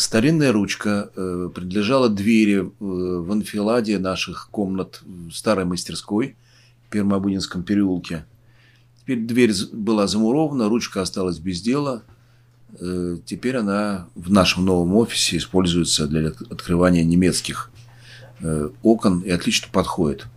Старинная ручка э, принадлежала двери э, в анфиладе наших комнат в старой мастерской в Пермобудинском переулке. Теперь дверь была замурована, ручка осталась без дела. Э, теперь она в нашем новом офисе используется для открывания немецких э, окон и отлично подходит.